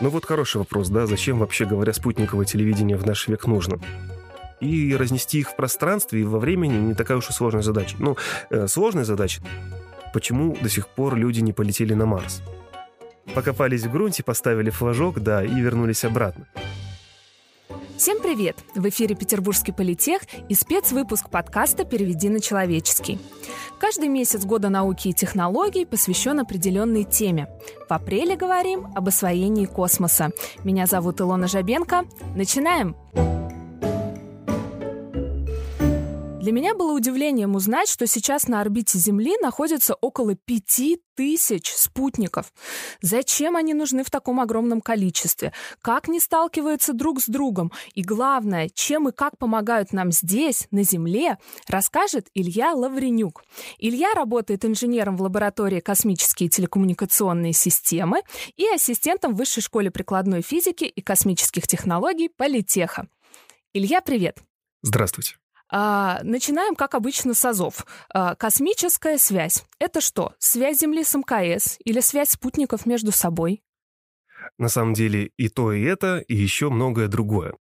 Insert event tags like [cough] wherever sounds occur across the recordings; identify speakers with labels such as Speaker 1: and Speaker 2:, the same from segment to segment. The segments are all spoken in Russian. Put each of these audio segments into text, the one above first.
Speaker 1: Ну вот хороший вопрос, да, зачем вообще, говоря, спутниковое телевидение в наш век нужно? И разнести их в пространстве и во времени не такая уж и сложная задача. Ну, э, сложная задача. Почему до сих пор люди не полетели на Марс? Покопались в грунте, поставили флажок, да, и вернулись обратно.
Speaker 2: Всем привет! В эфире Петербургский политех и спецвыпуск подкаста «Переведи на человеческий». Каждый месяц года науки и технологий посвящен определенной теме. В апреле говорим об освоении космоса. Меня зовут Илона Жабенко. Начинаем! Начинаем! Для меня было удивлением узнать, что сейчас на орбите Земли находится около пяти тысяч спутников. Зачем они нужны в таком огромном количестве? Как не сталкиваются друг с другом? И главное, чем и как помогают нам здесь, на Земле, расскажет Илья Лавренюк. Илья работает инженером в лаборатории космические телекоммуникационные системы и ассистентом в Высшей школе прикладной физики и космических технологий Политеха. Илья, привет!
Speaker 1: Здравствуйте.
Speaker 2: А, начинаем, как обычно, с АЗОВ. А, космическая связь. Это что, связь Земли с МКС или связь спутников между собой?
Speaker 1: На самом деле и то, и это, и еще многое другое.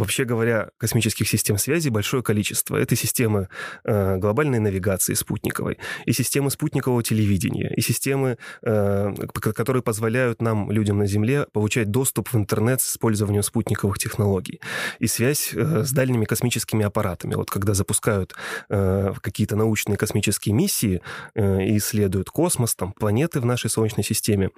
Speaker 1: Вообще говоря, космических систем связи большое количество. Это системы э, глобальной навигации спутниковой, и системы спутникового телевидения, и системы, э, которые позволяют нам, людям на Земле, получать доступ в интернет с использованием спутниковых технологий, и связь э, с дальними космическими аппаратами. Вот когда запускают э, какие-то научные космические миссии э, и исследуют космос, там, планеты в нашей Солнечной системе,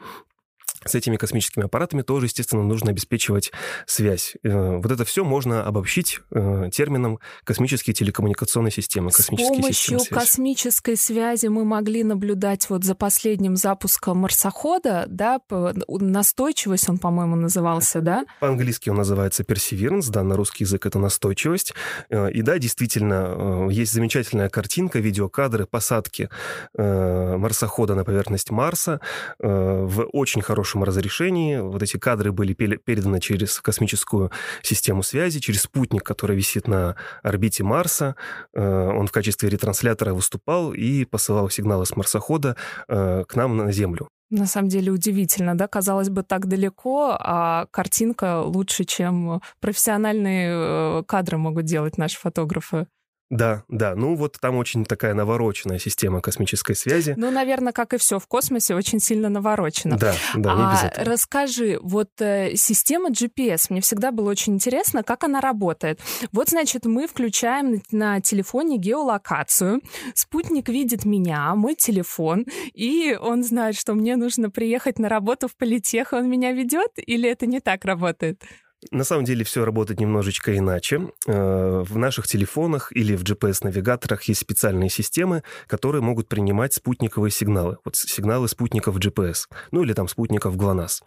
Speaker 1: с этими космическими аппаратами тоже, естественно, нужно обеспечивать связь. Э, вот это все можно обобщить э, термином космические телекоммуникационные системы.
Speaker 2: С помощью системы космической связи мы могли наблюдать вот за последним запуском марсохода, да, настойчивость он, по-моему, назывался, да?
Speaker 1: По-английски он называется Perseverance, да, на русский язык это настойчивость. Э, и да, действительно, есть замечательная картинка, видеокадры посадки марсохода на поверхность Марса в очень хорошем хорошем разрешении. Вот эти кадры были переданы через космическую систему связи, через спутник, который висит на орбите Марса. Э, он в качестве ретранслятора выступал и посылал сигналы с марсохода э, к нам на Землю.
Speaker 2: На самом деле удивительно, да, казалось бы, так далеко, а картинка лучше, чем профессиональные э, кадры могут делать наши фотографы.
Speaker 1: Да, да. Ну вот там очень такая навороченная система космической связи.
Speaker 2: Ну, наверное, как и все в космосе, очень сильно наворочена.
Speaker 1: Да, да, не без
Speaker 2: а, этого. Расскажи, вот э, система GPS, мне всегда было очень интересно, как она работает. Вот, значит, мы включаем на, на телефоне геолокацию, спутник видит меня, мой телефон, и он знает, что мне нужно приехать на работу в политех, он меня ведет, или это не так работает?
Speaker 1: На самом деле все работает немножечко иначе. Э, в наших телефонах или в GPS-навигаторах есть специальные системы, которые могут принимать спутниковые сигналы. Вот сигналы спутников GPS, ну или там спутников ГЛОНАСС.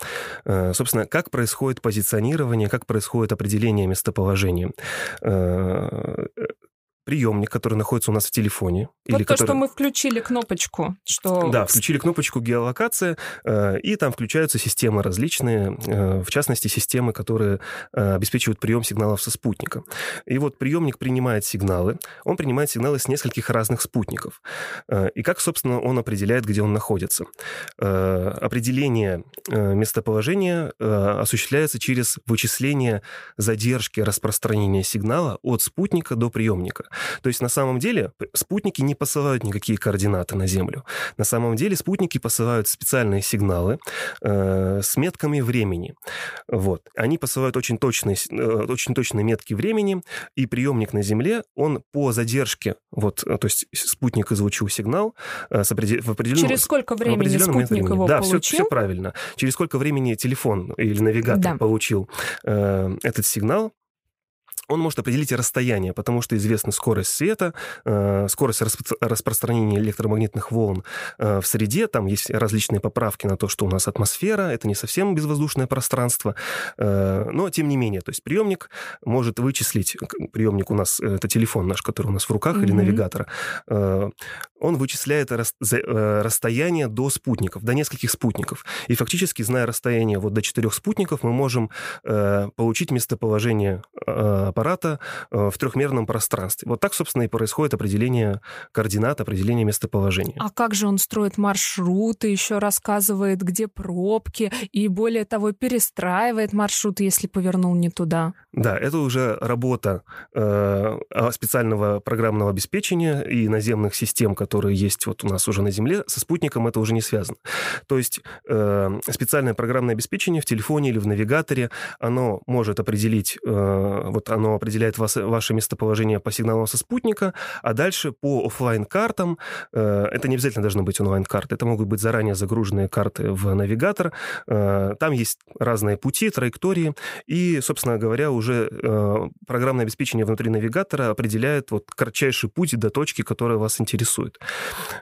Speaker 1: Э, собственно, как происходит позиционирование, как происходит определение местоположения э, приемник, который находится у нас в телефоне.
Speaker 2: Вот
Speaker 1: или
Speaker 2: то,
Speaker 1: который...
Speaker 2: что мы включили кнопочку. Что...
Speaker 1: Да, включили кнопочку геолокация, э, и там включаются системы различные, э, в частности, системы, которые э, обеспечивают прием сигналов со спутника. И вот приемник принимает сигналы, он принимает сигналы с нескольких разных спутников. И как, собственно, он определяет, где он находится? Определение местоположения осуществляется через вычисление задержки распространения сигнала от спутника до приемника. То есть на самом деле спутники не посылают никакие координаты на Землю. На самом деле спутники посылают специальные сигналы э, с метками времени. Вот. Они посылают очень точные, э, очень точные метки времени, и приемник на Земле, он по задержке, вот, э, то есть спутник излучил сигнал э, с определ... в определенном...
Speaker 2: Через сколько времени спутник времени. его
Speaker 1: да,
Speaker 2: получил?
Speaker 1: Да, все, все правильно. Через сколько времени телефон или навигатор да. получил э, этот сигнал, он может определить расстояние, потому что известна скорость света, э, скорость распространения электромагнитных волн э, в среде. Там есть различные поправки на то, что у нас атмосфера, это не совсем безвоздушное пространство. Э, но, тем не менее, то есть приемник может вычислить, приемник у нас, это телефон наш, который у нас в руках, mm-hmm. или навигатор, он вычисляет расстояние до спутников, до нескольких спутников. И фактически, зная расстояние вот до четырех спутников, мы можем получить местоположение аппарата в трехмерном пространстве. Вот так, собственно, и происходит определение координат, определение местоположения.
Speaker 2: А как же он строит маршруты, еще рассказывает, где пробки, и более того, перестраивает маршрут, если повернул не туда?
Speaker 1: Да, это уже работа э, специального программного обеспечения и наземных систем, которые есть вот у нас уже на Земле. Со спутником это уже не связано. То есть э, специальное программное обеспечение в телефоне или в навигаторе, оно может определить, э, вот оно определяет вас, ваше местоположение по сигналам со спутника, а дальше по офлайн картам э, это не обязательно должны быть онлайн-карты, это могут быть заранее загруженные карты в навигатор, э, там есть разные пути, траектории, и, собственно говоря, уже э, программное обеспечение внутри навигатора определяет вот кратчайший путь до точки, которая вас интересует,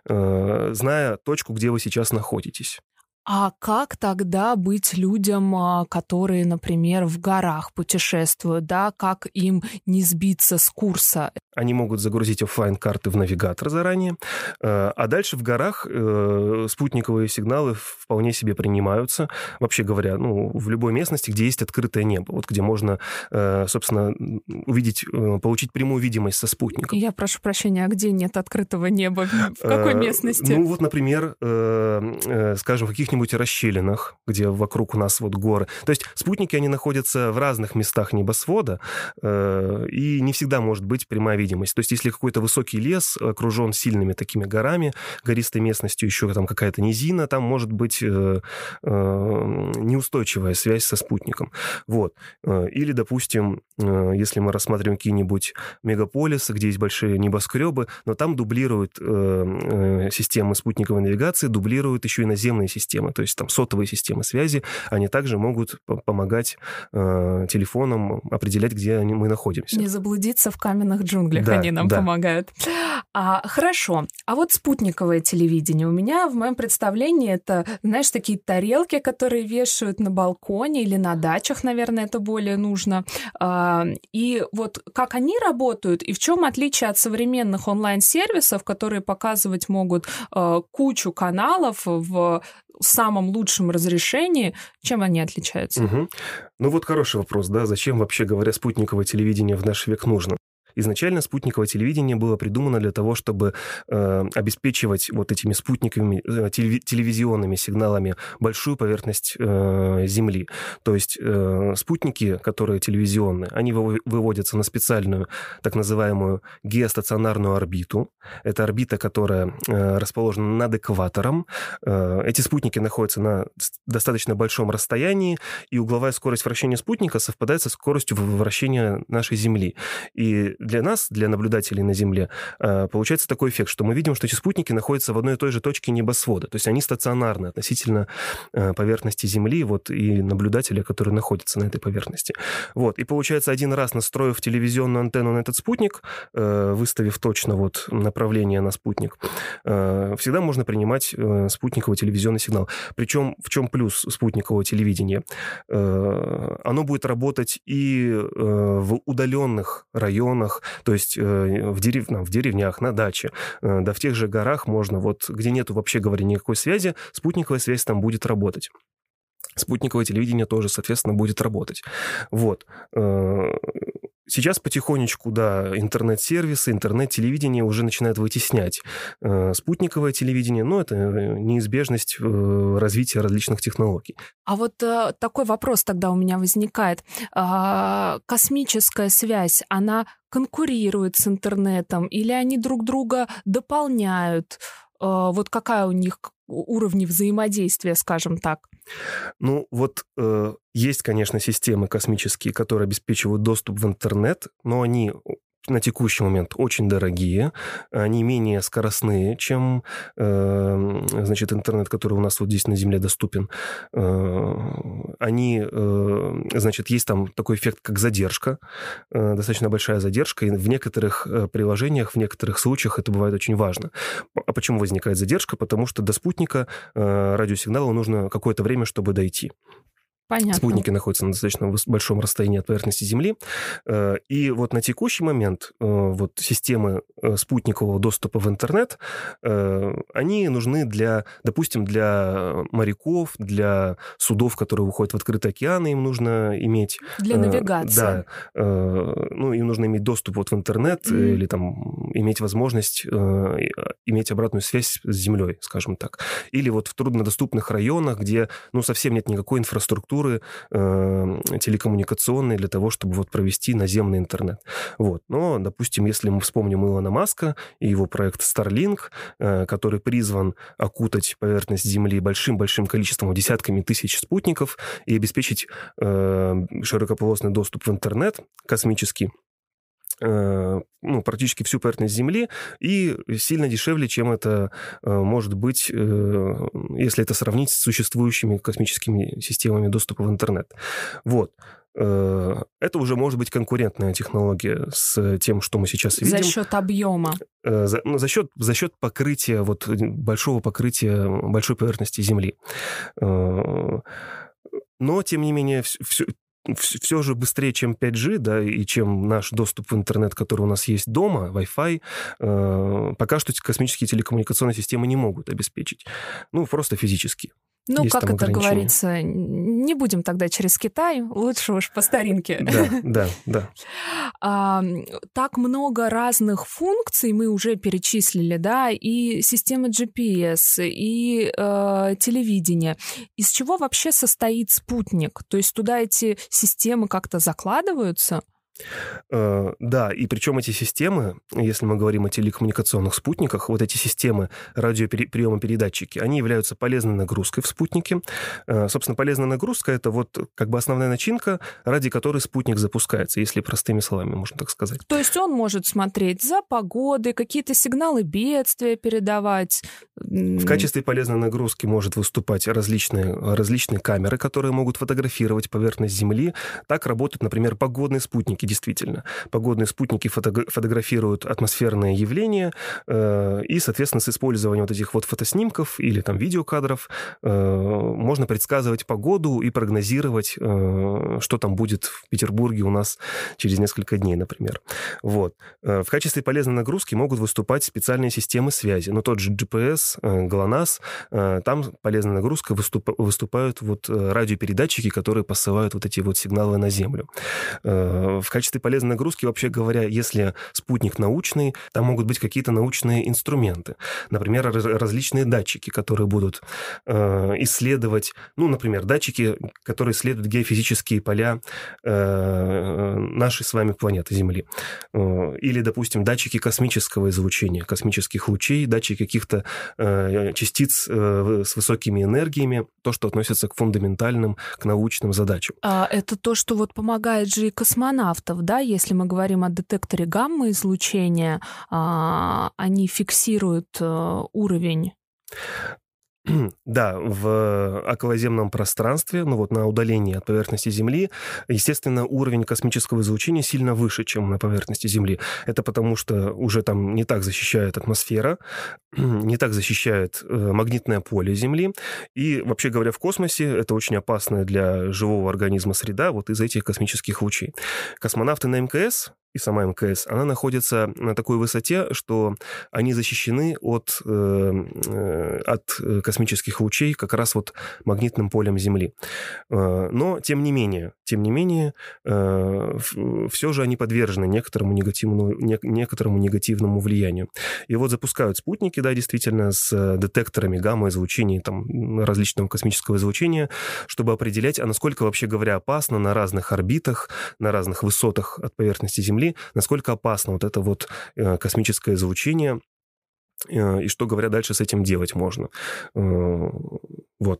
Speaker 1: зная точку, где вы сейчас находитесь.
Speaker 2: А как тогда быть людям, а, которые, например, в горах путешествуют, да, как им не сбиться с курса?
Speaker 1: Они могут загрузить офлайн карты в навигатор заранее, э, а дальше в горах э, спутниковые сигналы вполне себе принимаются. Вообще говоря, ну, в любой местности, где есть открытое небо, вот где можно, э, собственно, увидеть, получить прямую видимость со спутником.
Speaker 2: Я прошу прощения, а где нет открытого неба? В какой местности?
Speaker 1: Ну, вот, например, скажем, в каких каких-нибудь расщелинах, где вокруг у нас вот горы. То есть спутники, они находятся в разных местах небосвода, э, и не всегда может быть прямая видимость. То есть если какой-то высокий лес окружен сильными такими горами, гористой местностью, еще там какая-то низина, там может быть э, э, неустойчивая связь со спутником. Вот. Э, или, допустим, э, если мы рассматриваем какие-нибудь мегаполисы, где есть большие небоскребы, но там дублируют э, системы спутниковой навигации, дублируют еще и наземные системы системы, то есть там сотовые системы связи, они также могут помогать э, телефонам определять, где они, мы находимся.
Speaker 2: Не заблудиться в каменных джунглях да, они нам да. помогают. А, хорошо. А вот спутниковое телевидение. У меня в моем представлении это, знаешь, такие тарелки, которые вешают на балконе или на дачах, наверное, это более нужно. А, и вот как они работают и в чем отличие от современных онлайн-сервисов, которые показывать могут а, кучу каналов в самом лучшем разрешении, чем они отличаются?
Speaker 1: Угу. Ну вот хороший вопрос, да, зачем вообще, говоря, спутниковое телевидение в наш век нужно? Изначально спутниковое телевидение было придумано для того, чтобы э, обеспечивать вот этими спутниковыми э, телевизионными сигналами большую поверхность э, Земли. То есть э, спутники, которые телевизионные, они выводятся на специальную так называемую геостационарную орбиту. Это орбита, которая э, расположена над экватором. Э, эти спутники находятся на достаточно большом расстоянии, и угловая скорость вращения спутника совпадает со скоростью вращения нашей Земли. И для нас, для наблюдателей на Земле, э, получается такой эффект, что мы видим, что эти спутники находятся в одной и той же точке небосвода. То есть они стационарны относительно э, поверхности Земли вот, и наблюдателя, который находится на этой поверхности. Вот. И получается, один раз настроив телевизионную антенну на этот спутник, э, выставив точно вот направление на спутник, всегда можно принимать спутниковый телевизионный сигнал. Причем в чем плюс спутникового телевидения? Оно будет работать и в удаленных районах, селах, то есть э, в, дерев... в деревнях, на даче, э, да в тех же горах можно, вот где нету вообще, говоря, никакой связи, спутниковая связь там будет работать. Спутниковое телевидение тоже, соответственно, будет работать. Вот. Э, Сейчас потихонечку, да, интернет-сервисы, интернет-телевидение уже начинают вытеснять э, спутниковое телевидение, но это э, неизбежность э, развития различных технологий.
Speaker 2: А вот э, такой вопрос тогда у меня возникает. А, космическая связь, она конкурирует с интернетом или они друг друга дополняют? А, вот какая у них уровни взаимодействия, скажем так?
Speaker 1: Ну, вот э, есть, конечно, системы космические, которые обеспечивают доступ в интернет, но они на текущий момент очень дорогие, они менее скоростные, чем э, значит, интернет, который у нас вот здесь на Земле доступен. Э, они, э, значит, есть там такой эффект, как задержка, э, достаточно большая задержка, и в некоторых э, приложениях, в некоторых случаях это бывает очень важно. А почему возникает задержка? Потому что до спутника э, радиосигнала нужно какое-то время, чтобы дойти.
Speaker 2: Понятно.
Speaker 1: Спутники находятся на достаточно большом расстоянии от поверхности Земли. Э, и вот на текущий момент э, вот системы э, спутникового доступа в интернет, они нужны для, допустим, для моряков, для судов, которые выходят в открытые океаны, им нужно иметь...
Speaker 2: Для навигации.
Speaker 1: Да. Ну, им нужно иметь доступ вот в интернет mm-hmm. или там иметь возможность иметь обратную связь с Землей, скажем так. Или вот в труднодоступных районах, где, ну, совсем нет никакой инфраструктуры, инфраструктуры э, телекоммуникационной для того, чтобы вот провести наземный интернет. Вот. Но, допустим, если мы вспомним Илона Маска и его проект Starlink, э, который призван окутать поверхность Земли большим-большим количеством, десятками тысяч спутников и обеспечить э, широкополосный доступ в интернет космический, ну, практически всю поверхность Земли и сильно дешевле, чем это э, может быть, э, если это сравнить с существующими космическими системами доступа в интернет. Вот. Это уже может быть конкурентная технология с тем, что мы сейчас видим.
Speaker 2: За счет объема.
Speaker 1: За, ну, за, счет, за счет покрытия, вот, большого покрытия большой поверхности Земли. Но, тем не менее, все, все же быстрее, чем 5G, да, и чем наш доступ в интернет, который у нас есть дома, Wi-Fi, э, пока что космические телекоммуникационные системы не могут обеспечить. Ну, просто физически.
Speaker 2: Ну, как это говорится, не будем тогда через Китай, лучше уж по старинке.
Speaker 1: Да, да, да. [laughs]
Speaker 2: Так много разных функций мы уже перечислили, да, и система GPS, и э, телевидение. Из чего вообще состоит спутник? То есть туда эти системы как-то закладываются?
Speaker 1: Э, да, и причем эти системы, если мы говорим о телекоммуникационных спутниках, вот эти системы радиоприема передатчики, они являются полезной нагрузкой в спутнике. Э, собственно, полезная нагрузка — это вот как бы основная начинка, ради которой спутник запускается, если простыми словами можно так сказать.
Speaker 2: То есть он может смотреть за погодой, какие-то сигналы бедствия передавать?
Speaker 1: В качестве полезной нагрузки может выступать различные, различные камеры, которые могут фотографировать поверхность Земли. Так работают, например, погодные спутники спутники, действительно. Погодные спутники фото фотографируют атмосферные явления, э, и, соответственно, с использованием вот этих вот фотоснимков или там видеокадров э, можно предсказывать погоду и прогнозировать, э, что там будет в Петербурге у нас через несколько дней, например. Вот. Э, в качестве полезной нагрузки могут выступать специальные системы связи. Но тот же GPS, э, GLONASS, э, там полезная нагрузка выступ, выступают вот радиопередатчики, которые посылают вот эти вот сигналы на Землю. В качестве полезной нагрузки, вообще говоря, если спутник научный, там могут быть какие-то научные инструменты. Например, различные датчики, которые будут э, исследовать, ну, например, датчики, которые исследуют геофизические поля э, нашей с вами планеты Земли. Э, или, допустим, датчики космического излучения, космических лучей, датчики каких-то э, частиц э, с высокими энергиями, то, что относится к фундаментальным, к научным задачам.
Speaker 2: А это то, что вот помогает же и космонавтам космонавтов, да, если мы говорим о детекторе гамма-излучения, а, они фиксируют э, уровень [clears throat]
Speaker 1: Да, в околоземном пространстве, ну вот на удалении от поверхности Земли, естественно, уровень космического излучения сильно выше, чем на поверхности Земли. Это потому, что уже там не так защищает атмосфера, [clears throat] не так защищает э, магнитное поле Земли. И, вообще говоря, в космосе это очень опасная для живого организма среда вот из этих космических лучей. Космонавты на МКС и сама МКС, она находится на такой высоте, что они защищены от, э, э от космических лучей как раз вот магнитным полем Земли. Э, но, тем не менее, тем не менее, э, все же они подвержены некоторому негативному, некоторому негативному влиянию. И вот запускают спутники, да, действительно, с детекторами гамма-излучения, там, различного космического излучения, чтобы определять, а насколько, вообще говоря, опасно на разных орбитах, на разных высотах от поверхности Земли Земли, насколько опасно вот это вот э, космическое излучение, э, и что, говоря, дальше с этим делать можно. Э, вот.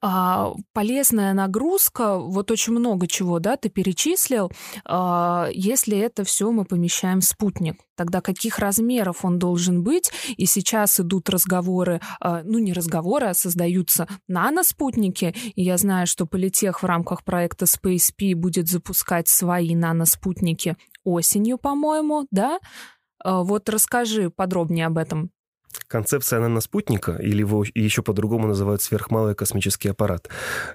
Speaker 2: А, полезная нагрузка, вот очень много чего, да, ты перечислил. А, если это все мы помещаем в спутник, тогда каких размеров он должен быть? И сейчас идут разговоры, а, ну не разговоры, а создаются наноспутники. И я знаю, что Политех в рамках проекта SpaceP будет запускать свои наноспутники осенью, по-моему, да? А, вот расскажи подробнее об этом.
Speaker 1: Концепция наноспутника, или его еще по-другому называют сверхмалый космический аппарат,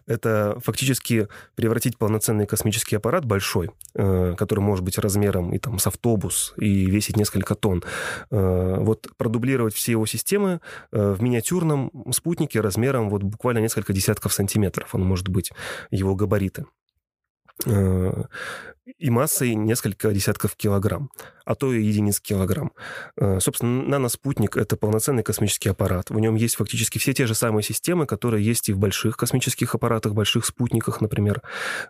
Speaker 1: это фактически превратить полноценный космический аппарат большой, э, который может быть размером и там с автобус и весить несколько тонн, э, вот продублировать все его системы э, в миниатюрном спутнике размером вот буквально несколько десятков сантиметров, он может быть, его габариты и массой несколько десятков килограмм, а то и единиц килограмм. Э, собственно, наноспутник — это полноценный космический аппарат. В нем есть фактически все те же самые системы, которые есть и в больших космических аппаратах, больших спутниках, например.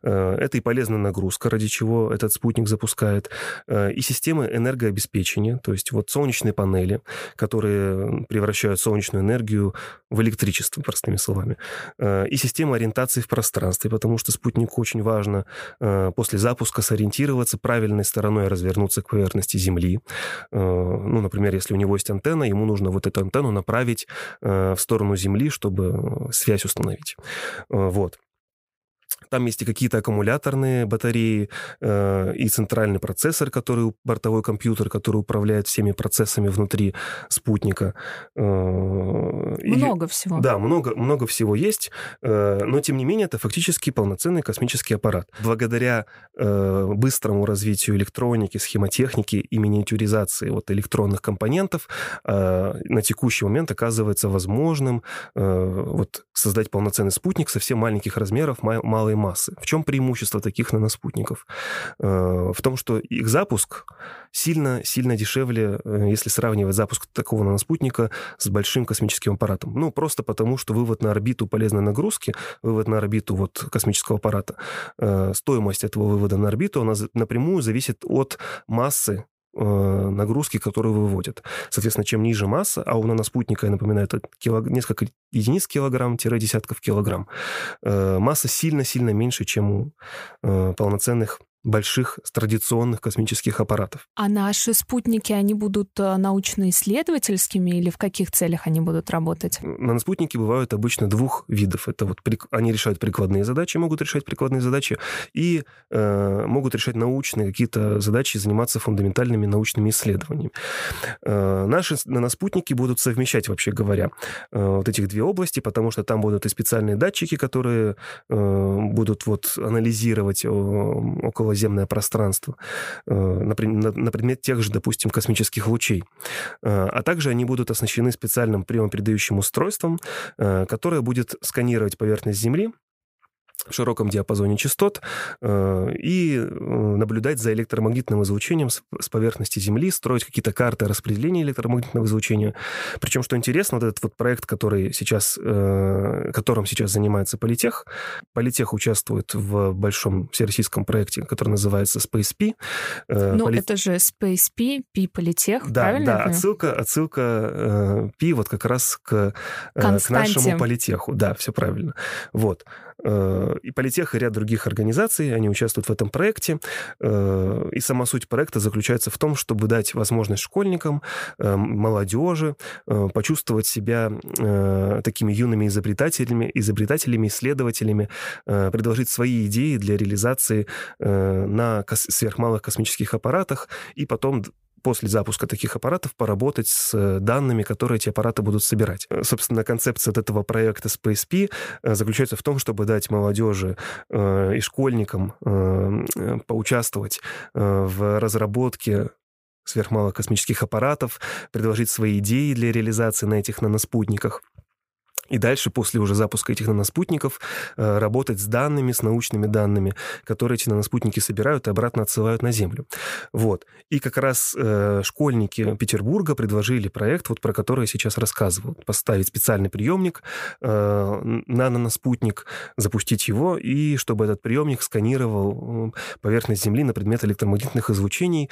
Speaker 1: Э, это и полезная нагрузка, ради чего этот спутник запускает, э, и системы энергообеспечения, то есть вот солнечные панели, которые превращают солнечную энергию в электричество, простыми словами, и система ориентации в пространстве, потому что спутнику очень важно после запуска сориентироваться, правильной стороной развернуться к поверхности Земли. Э, ну, например, если у него есть антенна, ему нужно вот эту антенну направить э, в сторону Земли, чтобы связь установить. Э, вот. Там есть и какие-то аккумуляторные батареи, э, и центральный процессор, который бортовой компьютер, который управляет всеми процессами внутри спутника. Э,
Speaker 2: много и, всего.
Speaker 1: Да, много, много всего есть, э, но тем не менее это фактически полноценный космический аппарат. Благодаря э, быстрому развитию электроники, схемотехники и миниатюризации вот электронных компонентов э, на текущий момент оказывается возможным э, вот создать полноценный спутник совсем маленьких размеров, малой малой массы. В чем преимущество таких наноспутников? Э, в том, что их запуск сильно-сильно дешевле, э, если сравнивать запуск такого наноспутника с большим космическим аппаратом. Ну, просто потому, что вывод на орбиту полезной нагрузки, вывод на орбиту вот космического аппарата, э, стоимость этого вывода на орбиту, она напрямую зависит от массы нагрузки, которые выводят. Соответственно, чем ниже масса, а у наноспутника, я напоминаю, это килог... несколько единиц килограмм-десятков килограмм, э, масса сильно-сильно меньше, чем у э, полноценных больших традиционных космических аппаратов.
Speaker 2: А наши спутники, они будут э, научно-исследовательскими или в каких целях они будут работать?
Speaker 1: Наноспутники бывают обычно двух видов. Это вот они решают прикладные задачи, могут решать прикладные задачи, и э, могут решать научные какие-то задачи, заниматься фундаментальными научными исследованиями. Э, наши наноспутники будут совмещать, вообще говоря, э, вот этих две области, потому что там будут и специальные датчики, которые э, будут вот анализировать около околоземное пространство э, на предмет тех же, допустим, космических лучей. Э, а также они будут оснащены специальным приемопередающим устройством, э, которое будет сканировать поверхность Земли в широком диапазоне частот э, и э, наблюдать за электромагнитным излучением с поверхности Земли, строить какие-то карты распределения электромагнитного излучения. Причем, что интересно, вот этот вот проект, который сейчас, э, которым сейчас занимается Политех, Политех участвует в большом всероссийском проекте, который называется Space P.
Speaker 2: Ну, Поли... это же Space P, Политех,
Speaker 1: да,
Speaker 2: правильно?
Speaker 1: Да, отсылка, отсылка P вот как раз к, к нашему Политеху. Да, все правильно. Вот. Э, и Политех, и ряд других организаций, они участвуют в этом проекте. Э, и сама суть проекта заключается в том, чтобы дать возможность школьникам, э, молодежи почувствовать себя такими юными изобретателями, изобретателями, исследователями, предложить свои идеи для реализации на сверхмалых космических аппаратах и потом после запуска таких аппаратов поработать с э, данными, которые эти аппараты будут собирать. Э, собственно, концепция от этого проекта SpaceP э, заключается в том, чтобы дать молодежи и школьникам поучаствовать в разработке сверхмалых космических аппаратов, предложить свои идеи для реализации на этих наноспутниках. И дальше, после уже запуска этих наноспутников, э, работать с данными, с научными данными, которые эти наноспутники собирают и обратно отсылают на Землю. Вот. И как раз э, школьники Петербурга предложили проект, вот про который я сейчас рассказывал. Поставить специальный приемник э, на наноспутник, запустить его, и чтобы этот приемник сканировал поверхность Земли на предмет электромагнитных излучений.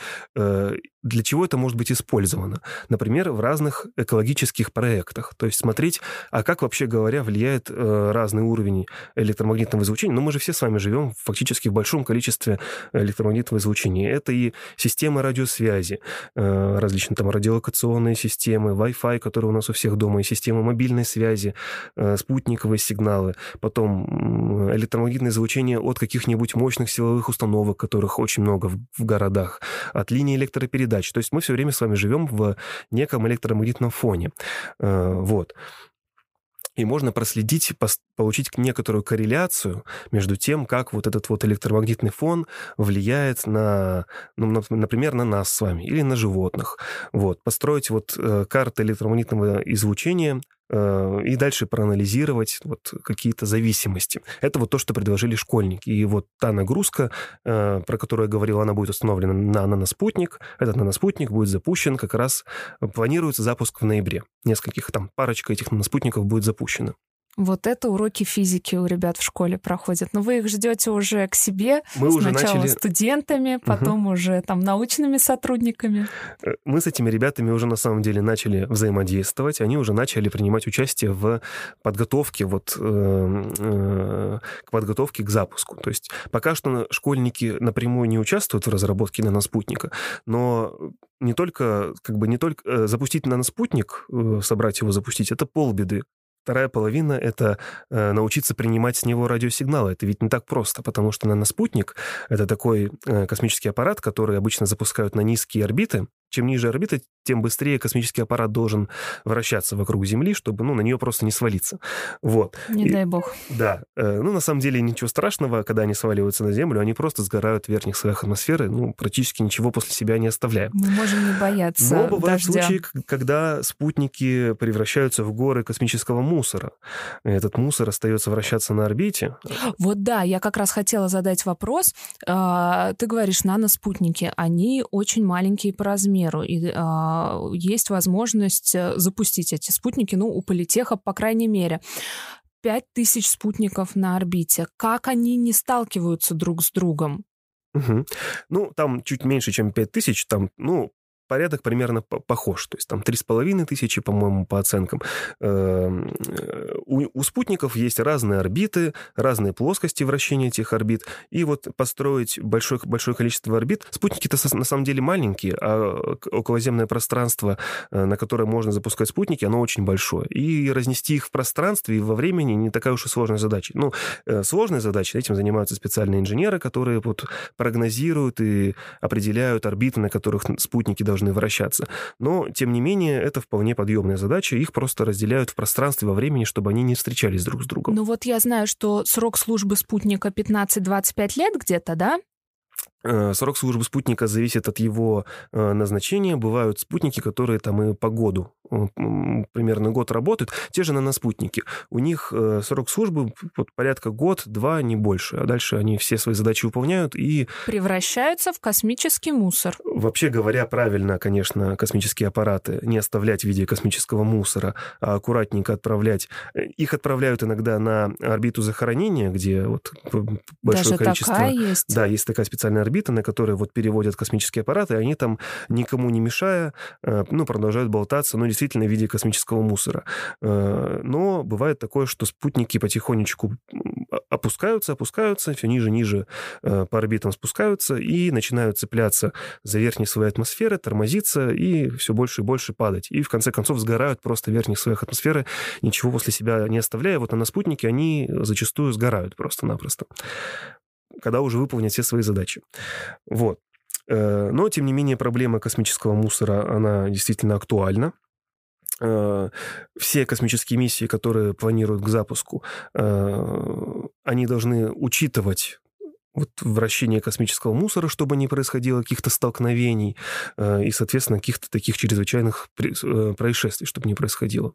Speaker 1: Для чего это может быть использовано? Например, в разных экологических проектах. То есть смотреть, а как вообще говоря, влияет э, разный уровень электромагнитного излучения. Но мы же все с вами живем фактически в большом количестве электромагнитного излучения. Это и системы радиосвязи, э, различные там радиолокационные системы, Wi-Fi, которые у нас у всех дома, и системы мобильной связи, э, спутниковые сигналы, потом электромагнитное излучение от каких-нибудь мощных силовых установок, которых очень много в, в городах, от линии электропередач передач. То есть мы все время с вами живем в неком электромагнитном фоне. Вот и можно проследить, получить некоторую корреляцию между тем, как вот этот вот электромагнитный фон влияет на, ну, например, на нас с вами или на животных. Вот, построить вот э, карты электромагнитного излучения Э, и дальше проанализировать вот какие-то зависимости. Это вот то, что предложили школьники. И вот та нагрузка, э, про которую я говорил, она будет установлена на наноспутник. Этот наноспутник будет запущен как раз, планируется запуск в ноябре. Нескольких там, парочка этих наноспутников будет запущена.
Speaker 2: Вот это уроки физики у ребят в школе проходят. Но вы их ждете уже к себе. Мы Сначала уже начали... студентами, потом угу. уже там научными сотрудниками.
Speaker 1: Э, мы с этими ребятами уже на самом деле начали взаимодействовать. Они уже начали принимать участие в подготовке вот э, э, к подготовке к запуску. То есть пока что школьники напрямую не участвуют в разработке наноспутника, но не только, как бы не только запустить наноспутник, собрать его запустить, это полбеды. Вторая половина — это э, научиться принимать с него радиосигналы. Это ведь не так просто, потому что наноспутник — это такой э, космический аппарат, который обычно запускают на низкие орбиты, чем ниже орбита, тем быстрее космический аппарат должен вращаться вокруг Земли, чтобы ну, на нее просто не свалиться. Вот.
Speaker 2: Не и, дай бог.
Speaker 1: Да. Э, ну, на самом деле, ничего страшного, когда они сваливаются на Землю, они просто сгорают в верхних слоях атмосферы, ну, практически ничего после себя не оставляя.
Speaker 2: Мы можем не бояться
Speaker 1: Но бывают
Speaker 2: дождя.
Speaker 1: случаи, когда спутники превращаются в горы космического мусора. Этот мусор остается вращаться на орбите.
Speaker 2: Вот да, я как раз хотела задать вопрос. А, ты говоришь, наноспутники, они очень маленькие по размеру размеру, и а, есть возможность э, запустить эти спутники, ну, у политеха, по крайней мере. Пять тысяч спутников на орбите. Как они не сталкиваются друг с другом?
Speaker 1: Угу. Ну, там чуть меньше, чем пять тысяч, там, ну, порядок примерно похож. То есть там 3,5 тысячи, по-моему, по оценкам. Эм, э, у, у спутников есть разные орбиты, разные плоскости вращения этих орбит. И вот построить большое, большое количество орбит... Спутники-то на самом деле маленькие, а околоземное пространство, э, на которое можно запускать спутники, оно очень большое. И разнести их в пространстве и во времени не такая уж и сложная задача. Ну, э, сложная задача, этим занимаются специальные инженеры, которые вот прогнозируют и определяют орбиты, на которых спутники должны вращаться. Но, тем не менее, это вполне подъемная задача. Их просто разделяют в пространстве во времени, чтобы они не встречались друг с другом.
Speaker 2: Ну вот я знаю, что срок службы спутника 15-25 лет где-то, да?
Speaker 1: Э, срок службы спутника зависит от его э, назначения. Бывают спутники, которые там и по году э, примерно год работают. Те же наноспутники. У них срок службы порядка год-два, не больше. А дальше они все свои задачи выполняют и...
Speaker 2: Превращаются в космический мусор.
Speaker 1: Вообще говоря, правильно, конечно, космические аппараты не оставлять в виде космического мусора, а аккуратненько отправлять. Их отправляют иногда на орбиту захоронения, где вот большое
Speaker 2: Даже
Speaker 1: количество...
Speaker 2: такая есть?
Speaker 1: Да, есть такая специальная орбита орбиты, на которые вот переводят космические аппараты, и они там, никому не мешая, э, ну, продолжают болтаться, ну, действительно, в виде космического мусора. Э, но бывает такое, что спутники потихонечку опускаются, опускаются, все ниже, ниже э, по орбитам спускаются и начинают цепляться за верхние слои атмосферы, тормозиться и все больше и больше падать. И в конце концов сгорают просто в верхних слоях атмосферы, ничего после себя не оставляя. Вот а на спутнике они зачастую сгорают просто-напросто когда уже выполнят все свои задачи. Вот. Э, но, тем не менее, проблема космического мусора, она действительно актуальна. Э, все космические миссии, которые планируют к запуску, э, они должны учитывать вот вращение космического мусора, чтобы не происходило каких-то столкновений э, и, соответственно, каких-то таких чрезвычайных э, происшествий, чтобы не происходило.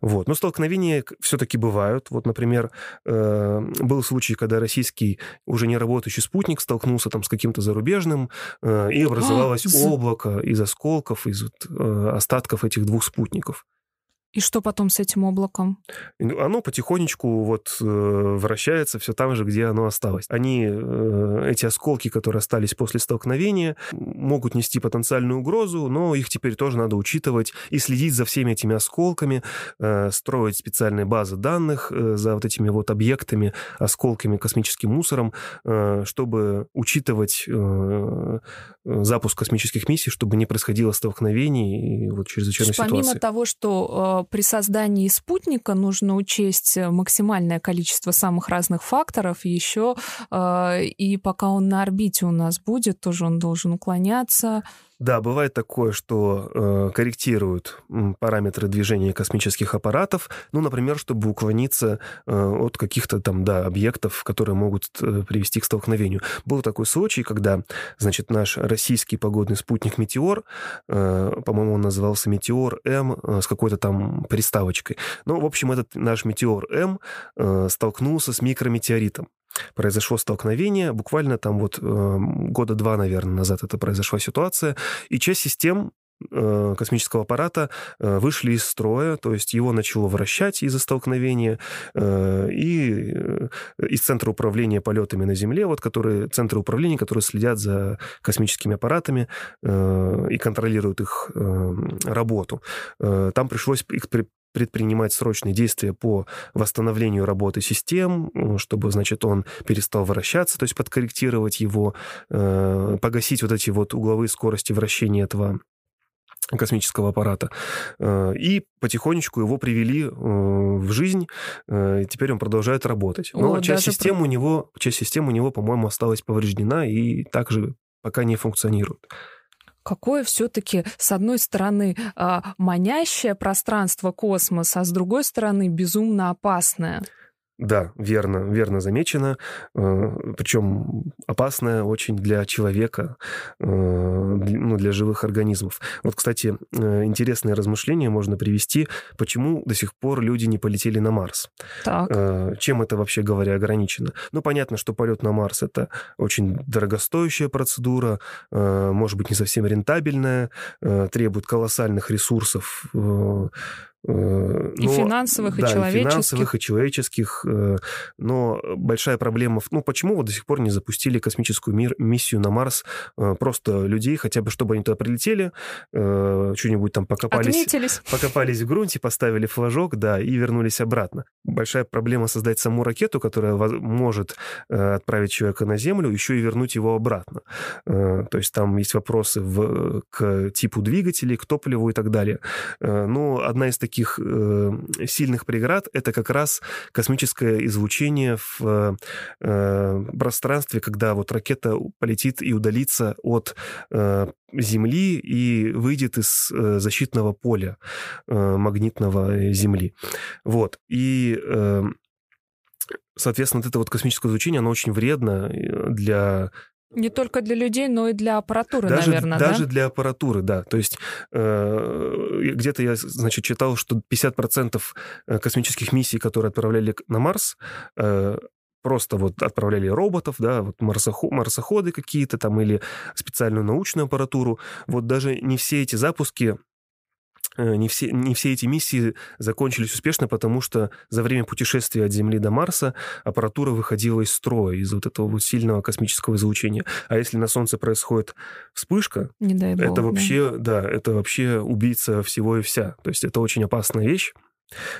Speaker 1: Вот. Но столкновения все-таки бывают. Вот, например, э, был случай, когда российский уже не работающий спутник столкнулся там с каким-то зарубежным, э, и образовалось а, облако из осколков, из вот, э, остатков этих двух спутников.
Speaker 2: И что потом с этим облаком?
Speaker 1: Ну, оно потихонечку вот э, вращается все там же, где оно осталось. Они, э, эти осколки, которые остались после столкновения, могут нести потенциальную угрозу, но их теперь тоже надо учитывать и следить за всеми этими осколками, э, строить специальные базы данных э, за вот этими вот объектами, осколками, космическим мусором, э, чтобы учитывать э, запуск космических миссий, чтобы не происходило столкновений и вот чрезвычайной
Speaker 2: Помимо
Speaker 1: ситуации.
Speaker 2: Помимо того, что э, при создании спутника нужно учесть максимальное количество самых разных факторов, еще э, и пока он на орбите у нас будет, тоже он должен уклоняться.
Speaker 1: Да, бывает такое, что э, корректируют параметры движения космических аппаратов, ну, например, чтобы уклониться э, от каких-то там, да, объектов, которые могут э, привести к столкновению. Был такой случай, когда, значит, наш российский погодный спутник «Метеор», э, по-моему, он назывался «Метеор-М» э, с какой-то там приставочкой. Ну, в общем, этот наш «Метеор-М» э, столкнулся с микрометеоритом произошло столкновение, буквально там вот э, года два, наверное, назад это произошла ситуация, и часть систем э, космического аппарата э, вышли из строя, то есть его начало вращать из-за столкновения, и из Центра управления полетами на Земле, вот которые, центры управления, которые следят за космическими аппаратами и контролируют их работу. Там пришлось предпринимать срочные действия по восстановлению работы систем, чтобы, значит, он перестал вращаться, то есть подкорректировать его, э, погасить вот эти вот угловые скорости вращения этого космического аппарата. Э, и потихонечку его привели э, в жизнь, и теперь он продолжает работать. Но О, часть, систем про... у него, часть систем у него, по-моему, осталась повреждена и также пока не функционирует
Speaker 2: какое все-таки, с одной стороны, а, манящее пространство космос, а с другой стороны, безумно опасное.
Speaker 1: Да, верно, верно замечено. Э, Причем опасное очень для человека, э, ну, для живых организмов. Вот, кстати, э, интересное размышление можно привести, почему до сих пор люди не полетели на Марс. Так. Чем это, вообще говоря, ограничено? Ну, понятно, что полет на Марс — это очень дорогостоящая процедура, может быть, не совсем рентабельная, требует колоссальных ресурсов
Speaker 2: Э, и но, финансовых,
Speaker 1: да,
Speaker 2: и человеческих.
Speaker 1: И финансовых, и человеческих. Э, но большая проблема... Ну, почему вот до сих пор не запустили космическую мир, миссию на Марс? Э, просто людей, хотя бы, чтобы они туда прилетели, что-нибудь там покопались...
Speaker 2: Отметились.
Speaker 1: Покопались в грунте, поставили флажок, да, и вернулись обратно. Большая проблема создать саму ракету, которая может отправить человека на Землю, еще и вернуть его обратно. То есть там есть вопросы в, к типу двигателей, к топливу и так далее. Но одна из таких таких э, сильных преград это как раз космическое излучение в э, пространстве, когда вот ракета полетит и удалится от э, Земли и выйдет из э, защитного поля э, магнитного Земли. Вот. И э, соответственно, вот это вот космическое излучение, оно очень вредно э, для
Speaker 2: не только для людей, но и для аппаратуры,
Speaker 1: даже,
Speaker 2: наверное,
Speaker 1: даже
Speaker 2: да?
Speaker 1: для аппаратуры, да. То есть э, где-то я, значит, читал, что 50% э, космических миссий, которые отправляли на Марс, э, просто вот отправляли роботов, да, вот марсоход, марсоходы какие-то там или специальную научную аппаратуру. Вот даже не все эти запуски не все, не все эти миссии закончились успешно, потому что за время путешествия от Земли до Марса аппаратура выходила из строя из вот этого вот сильного космического излучения. А если на Солнце происходит вспышка,
Speaker 2: не дай бог,
Speaker 1: это вообще, да. да, это вообще убийца всего и вся. То есть это очень опасная вещь.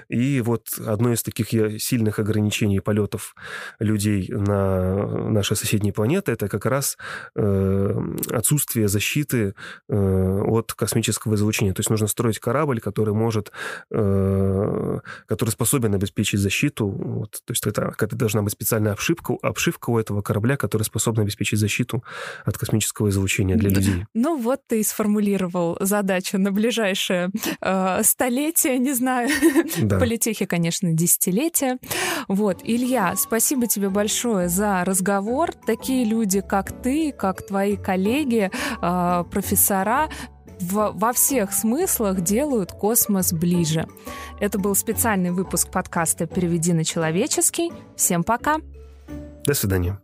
Speaker 1: И вот одно из таких сильных ограничений полетов людей на наши соседние планеты это как раз э, отсутствие защиты э, от космического излучения. То есть нужно строить корабль, который может, э, который способен обеспечить защиту. Вот, то есть это, это должна быть специальная обшивка, обшивка у этого корабля, которая способна обеспечить защиту от космического излучения для людей.
Speaker 2: Ну вот ты и сформулировал задачу на ближайшее э, столетие, не знаю, [laughs] да. политехе, конечно, десятилетия. Вот, Илья, спасибо тебе большое за разговор. Такие люди, как ты, как твои коллеги, э, профессора, во всех смыслах делают космос ближе. Это был специальный выпуск подкаста «Переведи на человеческий». Всем пока!
Speaker 1: До свидания.